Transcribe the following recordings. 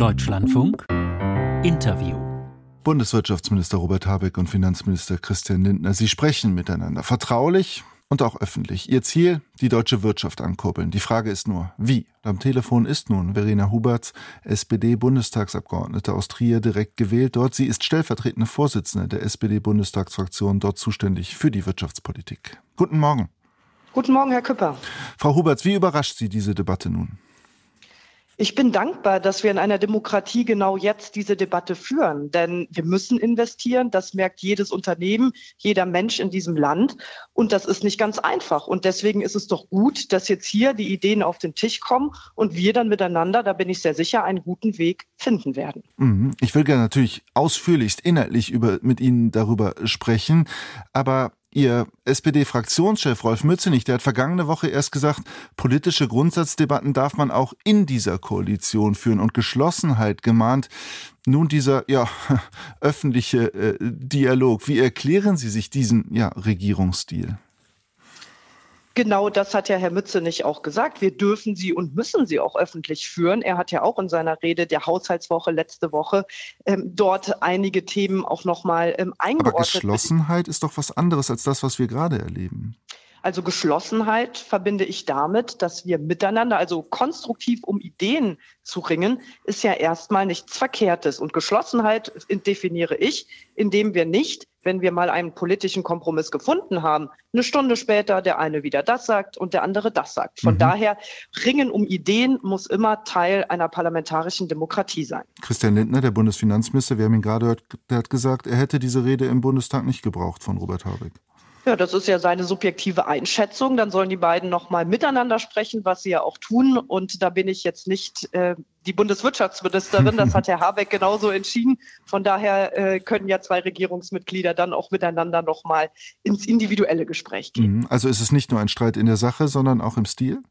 Deutschlandfunk Interview Bundeswirtschaftsminister Robert Habeck und Finanzminister Christian Lindner, sie sprechen miteinander vertraulich und auch öffentlich. Ihr Ziel, die deutsche Wirtschaft ankurbeln. Die Frage ist nur, wie? Am Telefon ist nun Verena Huberts, SPD-Bundestagsabgeordnete aus Trier, direkt gewählt. Dort sie ist stellvertretende Vorsitzende der SPD-Bundestagsfraktion, dort zuständig für die Wirtschaftspolitik. Guten Morgen. Guten Morgen, Herr Küpper. Frau Huberts, wie überrascht Sie diese Debatte nun? Ich bin dankbar, dass wir in einer Demokratie genau jetzt diese Debatte führen, denn wir müssen investieren. Das merkt jedes Unternehmen, jeder Mensch in diesem Land. Und das ist nicht ganz einfach. Und deswegen ist es doch gut, dass jetzt hier die Ideen auf den Tisch kommen und wir dann miteinander, da bin ich sehr sicher, einen guten Weg finden werden. Mhm. Ich will gerne natürlich ausführlichst inhaltlich über, mit Ihnen darüber sprechen. Aber Ihr SPD-Fraktionschef Rolf Mützenich, der hat vergangene Woche erst gesagt, politische Grundsatzdebatten darf man auch in dieser Koalition führen und Geschlossenheit gemahnt. Nun dieser ja öffentliche äh, Dialog. Wie erklären Sie sich diesen ja Regierungsstil? Genau das hat ja Herr Mützenich auch gesagt. Wir dürfen sie und müssen sie auch öffentlich führen. Er hat ja auch in seiner Rede der Haushaltswoche letzte Woche ähm, dort einige Themen auch nochmal ähm, eingeordnet. Aber Geschlossenheit ist doch was anderes als das, was wir gerade erleben. Also Geschlossenheit verbinde ich damit, dass wir miteinander, also konstruktiv um Ideen zu ringen, ist ja erstmal nichts Verkehrtes. Und Geschlossenheit definiere ich, indem wir nicht, wenn wir mal einen politischen Kompromiss gefunden haben, eine Stunde später der eine wieder das sagt und der andere das sagt. Von mhm. daher, Ringen um Ideen muss immer Teil einer parlamentarischen Demokratie sein. Christian Lindner, der Bundesfinanzminister, wir haben ihn gerade gehört, der hat gesagt, er hätte diese Rede im Bundestag nicht gebraucht von Robert Habeck. Ja, das ist ja seine subjektive Einschätzung. Dann sollen die beiden noch mal miteinander sprechen, was sie ja auch tun. Und da bin ich jetzt nicht äh, die Bundeswirtschaftsministerin. Das hat Herr Habeck genauso entschieden. Von daher äh, können ja zwei Regierungsmitglieder dann auch miteinander noch mal ins individuelle Gespräch gehen. Mhm. Also ist es nicht nur ein Streit in der Sache, sondern auch im Stil?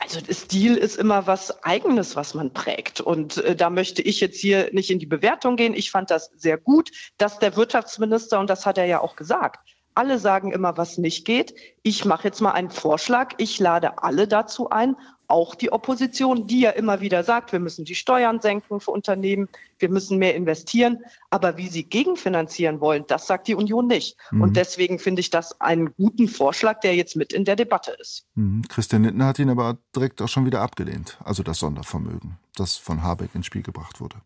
Also Stil ist immer was Eigenes, was man prägt. Und äh, da möchte ich jetzt hier nicht in die Bewertung gehen. Ich fand das sehr gut, dass der Wirtschaftsminister, und das hat er ja auch gesagt, alle sagen immer, was nicht geht. Ich mache jetzt mal einen Vorschlag. Ich lade alle dazu ein, auch die Opposition, die ja immer wieder sagt, wir müssen die Steuern senken für Unternehmen, wir müssen mehr investieren. Aber wie sie gegenfinanzieren wollen, das sagt die Union nicht. Mhm. Und deswegen finde ich das einen guten Vorschlag, der jetzt mit in der Debatte ist. Mhm. Christian Lindner hat ihn aber direkt auch schon wieder abgelehnt, also das Sondervermögen, das von Habeck ins Spiel gebracht wurde.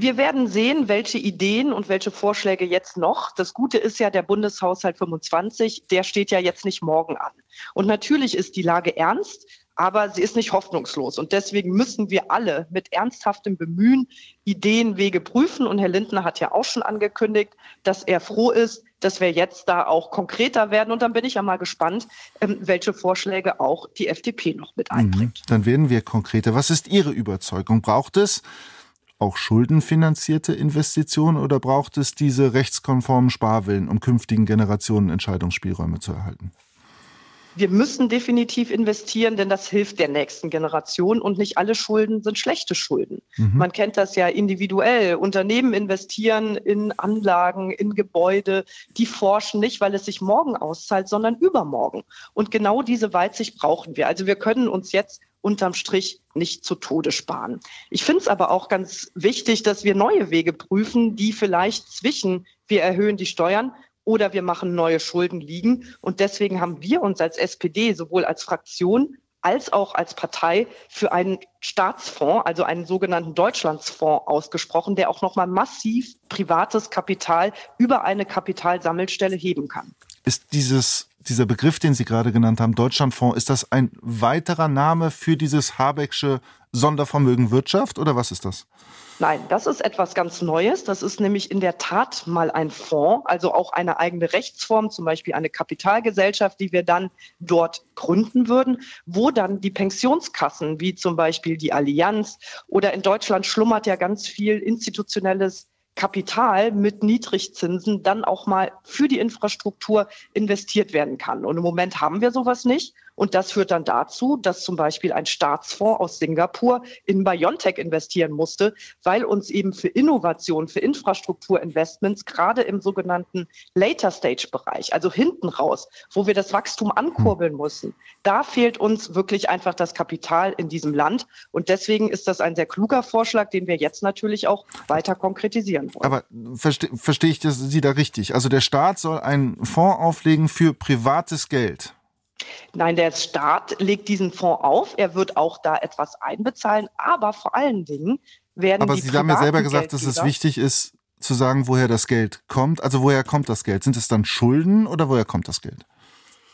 Wir werden sehen, welche Ideen und welche Vorschläge jetzt noch. Das Gute ist ja, der Bundeshaushalt 25, der steht ja jetzt nicht morgen an. Und natürlich ist die Lage ernst, aber sie ist nicht hoffnungslos. Und deswegen müssen wir alle mit ernsthaftem Bemühen Ideenwege prüfen. Und Herr Lindner hat ja auch schon angekündigt, dass er froh ist, dass wir jetzt da auch konkreter werden. Und dann bin ich ja mal gespannt, ähm, welche Vorschläge auch die FDP noch mit einbringt. Mhm. Dann werden wir konkreter. Was ist Ihre Überzeugung? Braucht es auch schuldenfinanzierte Investitionen oder braucht es diese rechtskonformen Sparwillen, um künftigen Generationen Entscheidungsspielräume zu erhalten? Wir müssen definitiv investieren, denn das hilft der nächsten Generation und nicht alle Schulden sind schlechte Schulden. Mhm. Man kennt das ja individuell. Unternehmen investieren in Anlagen, in Gebäude, die forschen nicht, weil es sich morgen auszahlt, sondern übermorgen. Und genau diese Weitsicht brauchen wir. Also wir können uns jetzt unterm Strich nicht zu Tode sparen. Ich finde es aber auch ganz wichtig, dass wir neue Wege prüfen, die vielleicht zwischen wir erhöhen die Steuern oder wir machen neue Schulden liegen. Und deswegen haben wir uns als SPD sowohl als Fraktion als auch als Partei für einen Staatsfonds, also einen sogenannten Deutschlandsfonds ausgesprochen, der auch nochmal massiv privates Kapital über eine Kapitalsammelstelle heben kann. Ist dieses dieser Begriff, den Sie gerade genannt haben, Deutschlandfonds, ist das ein weiterer Name für dieses Habecksche Sondervermögen Wirtschaft oder was ist das? Nein, das ist etwas ganz Neues. Das ist nämlich in der Tat mal ein Fonds, also auch eine eigene Rechtsform, zum Beispiel eine Kapitalgesellschaft, die wir dann dort gründen würden, wo dann die Pensionskassen, wie zum Beispiel die Allianz oder in Deutschland schlummert ja ganz viel institutionelles Kapital mit Niedrigzinsen dann auch mal für die Infrastruktur investiert werden kann. Und im Moment haben wir sowas nicht. Und das führt dann dazu, dass zum Beispiel ein Staatsfonds aus Singapur in BioNTech investieren musste, weil uns eben für Innovation, für Infrastrukturinvestments, gerade im sogenannten Later-Stage-Bereich, also hinten raus, wo wir das Wachstum ankurbeln müssen, da fehlt uns wirklich einfach das Kapital in diesem Land. Und deswegen ist das ein sehr kluger Vorschlag, den wir jetzt natürlich auch weiter konkretisieren wollen. Aber verstehe versteh ich das, Sie da richtig? Also der Staat soll einen Fonds auflegen für privates Geld. Nein, der Staat legt diesen Fonds auf. Er wird auch da etwas einbezahlen, aber vor allen Dingen werden aber die Sie haben ja selber gesagt, dass es wichtig ist, zu sagen, woher das Geld kommt. Also woher kommt das Geld? Sind es dann Schulden oder woher kommt das Geld?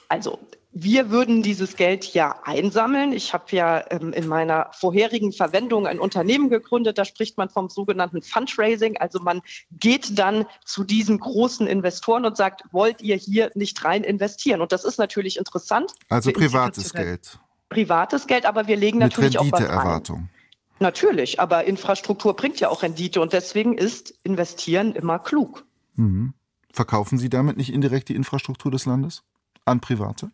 Also wir würden dieses Geld ja einsammeln. Ich habe ja ähm, in meiner vorherigen Verwendung ein Unternehmen gegründet. Da spricht man vom sogenannten Fundraising. Also man geht dann zu diesen großen Investoren und sagt, wollt ihr hier nicht rein investieren? Und das ist natürlich interessant. Also privates Geld. Privates Geld, aber wir legen Mit natürlich auch was Renditeerwartung. Natürlich, aber Infrastruktur bringt ja auch Rendite und deswegen ist Investieren immer klug. Mhm. Verkaufen Sie damit nicht indirekt die Infrastruktur des Landes an Private?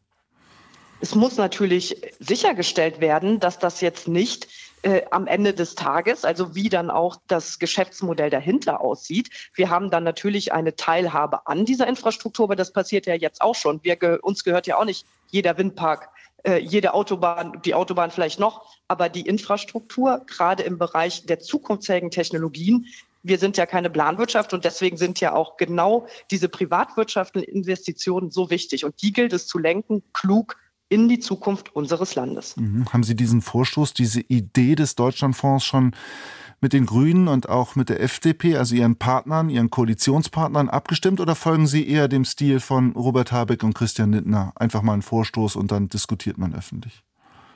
Es muss natürlich sichergestellt werden, dass das jetzt nicht äh, am Ende des Tages, also wie dann auch das Geschäftsmodell dahinter aussieht. Wir haben dann natürlich eine Teilhabe an dieser Infrastruktur, aber das passiert ja jetzt auch schon. Wir, uns gehört ja auch nicht jeder Windpark, äh, jede Autobahn, die Autobahn vielleicht noch, aber die Infrastruktur, gerade im Bereich der zukunftsfähigen Technologien, wir sind ja keine Planwirtschaft und deswegen sind ja auch genau diese privatwirtschaftlichen Investitionen so wichtig. Und die gilt es zu lenken, klug in die Zukunft unseres Landes. Mhm. Haben Sie diesen Vorstoß, diese Idee des Deutschlandfonds schon mit den Grünen und auch mit der FDP, also Ihren Partnern, Ihren Koalitionspartnern abgestimmt oder folgen Sie eher dem Stil von Robert Habeck und Christian Lindner? Einfach mal einen Vorstoß und dann diskutiert man öffentlich.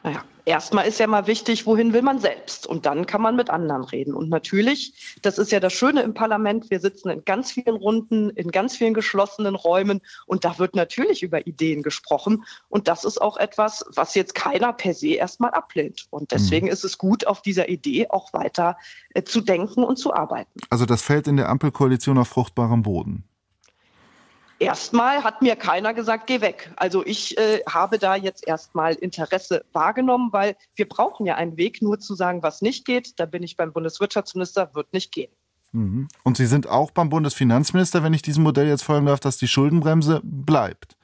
Naja, erstmal ist ja mal wichtig, wohin will man selbst? Und dann kann man mit anderen reden. Und natürlich, das ist ja das Schöne im Parlament, wir sitzen in ganz vielen Runden, in ganz vielen geschlossenen Räumen und da wird natürlich über Ideen gesprochen. Und das ist auch etwas, was jetzt keiner per se erstmal ablehnt. Und deswegen mhm. ist es gut, auf dieser Idee auch weiter äh, zu denken und zu arbeiten. Also das fällt in der Ampelkoalition auf fruchtbarem Boden. Erstmal hat mir keiner gesagt, geh weg. Also ich äh, habe da jetzt erstmal Interesse wahrgenommen, weil wir brauchen ja einen Weg, nur zu sagen, was nicht geht. Da bin ich beim Bundeswirtschaftsminister, wird nicht gehen. Mhm. Und Sie sind auch beim Bundesfinanzminister, wenn ich diesem Modell jetzt folgen darf, dass die Schuldenbremse bleibt.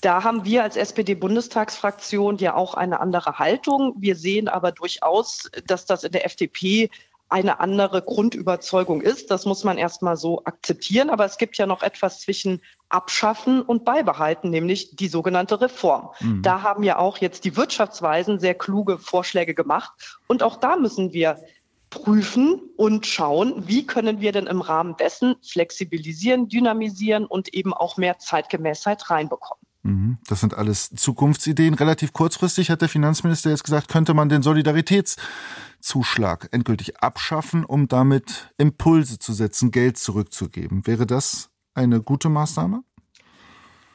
Da haben wir als SPD-Bundestagsfraktion ja auch eine andere Haltung. Wir sehen aber durchaus, dass das in der FDP eine andere Grundüberzeugung ist. Das muss man erstmal so akzeptieren. Aber es gibt ja noch etwas zwischen Abschaffen und Beibehalten, nämlich die sogenannte Reform. Mhm. Da haben ja auch jetzt die Wirtschaftsweisen sehr kluge Vorschläge gemacht. Und auch da müssen wir prüfen und schauen, wie können wir denn im Rahmen dessen flexibilisieren, dynamisieren und eben auch mehr Zeitgemäßheit reinbekommen. Mhm. Das sind alles Zukunftsideen. Relativ kurzfristig hat der Finanzminister jetzt gesagt, könnte man den Solidaritätszuschlag endgültig abschaffen, um damit Impulse zu setzen, Geld zurückzugeben. Wäre das eine gute Maßnahme?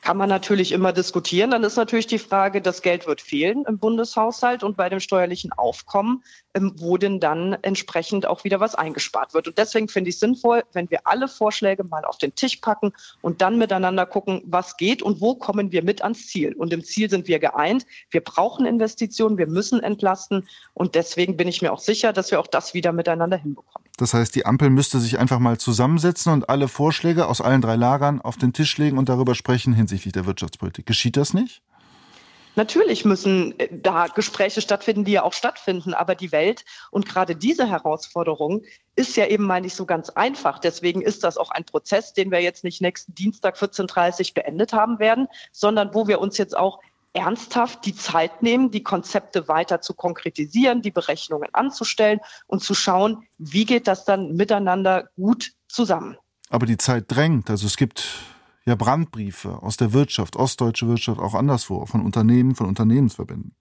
Kann man natürlich immer diskutieren. Dann ist natürlich die Frage, das Geld wird fehlen im Bundeshaushalt und bei dem steuerlichen Aufkommen, ähm, wo denn dann entsprechend auch wieder was eingespart wird. Und deswegen finde ich es sinnvoll, wenn wir alle Vorschläge mal auf den Tisch packen und dann miteinander gucken, was geht und wo kommen wir mit ans Ziel. Und im Ziel sind wir geeint. Wir brauchen Investitionen, wir müssen entlasten. Und deswegen bin ich mir auch sicher, dass wir auch das wieder miteinander hinbekommen. Das heißt, die Ampel müsste sich einfach mal zusammensetzen und alle Vorschläge aus allen drei Lagern auf den Tisch legen und darüber sprechen hinsichtlich der Wirtschaftspolitik. Geschieht das nicht? Natürlich müssen äh, da Gespräche stattfinden, die ja auch stattfinden. Aber die Welt und gerade diese Herausforderung ist ja eben mal nicht so ganz einfach. Deswegen ist das auch ein Prozess, den wir jetzt nicht nächsten Dienstag 14.30 Uhr beendet haben werden, sondern wo wir uns jetzt auch ernsthaft die Zeit nehmen, die Konzepte weiter zu konkretisieren, die Berechnungen anzustellen und zu schauen, wie geht das dann miteinander gut zusammen. Aber die Zeit drängt. Also es gibt ja Brandbriefe aus der Wirtschaft, ostdeutsche Wirtschaft, auch anderswo, von Unternehmen, von Unternehmensverbänden.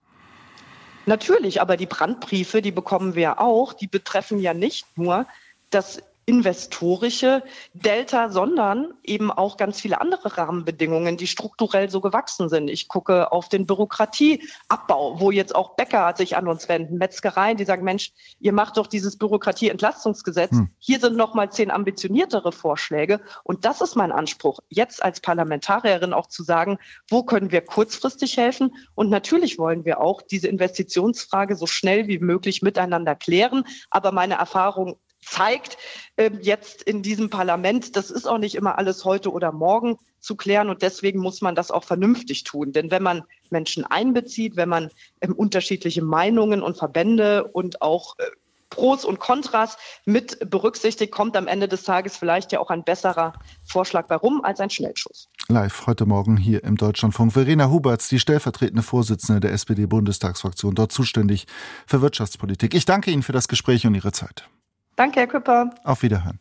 Natürlich, aber die Brandbriefe, die bekommen wir auch, die betreffen ja nicht nur das investorische Delta, sondern eben auch ganz viele andere Rahmenbedingungen, die strukturell so gewachsen sind. Ich gucke auf den Bürokratieabbau, wo jetzt auch Bäcker sich an uns wenden, Metzgereien, die sagen, Mensch, ihr macht doch dieses Bürokratieentlastungsgesetz. Hm. Hier sind noch mal zehn ambitioniertere Vorschläge. Und das ist mein Anspruch, jetzt als Parlamentarierin auch zu sagen, wo können wir kurzfristig helfen? Und natürlich wollen wir auch diese Investitionsfrage so schnell wie möglich miteinander klären. Aber meine Erfahrung zeigt äh, jetzt in diesem Parlament, das ist auch nicht immer alles heute oder morgen zu klären und deswegen muss man das auch vernünftig tun. Denn wenn man Menschen einbezieht, wenn man ähm, unterschiedliche Meinungen und Verbände und auch äh, Pros und Kontras mit berücksichtigt, kommt am Ende des Tages vielleicht ja auch ein besserer Vorschlag bei rum als ein Schnellschuss. Live heute Morgen hier im Deutschlandfunk. Verena Huberts, die stellvertretende Vorsitzende der SPD-Bundestagsfraktion, dort zuständig für Wirtschaftspolitik. Ich danke Ihnen für das Gespräch und Ihre Zeit. Danke, Herr Küpper. Auf Wiederhören.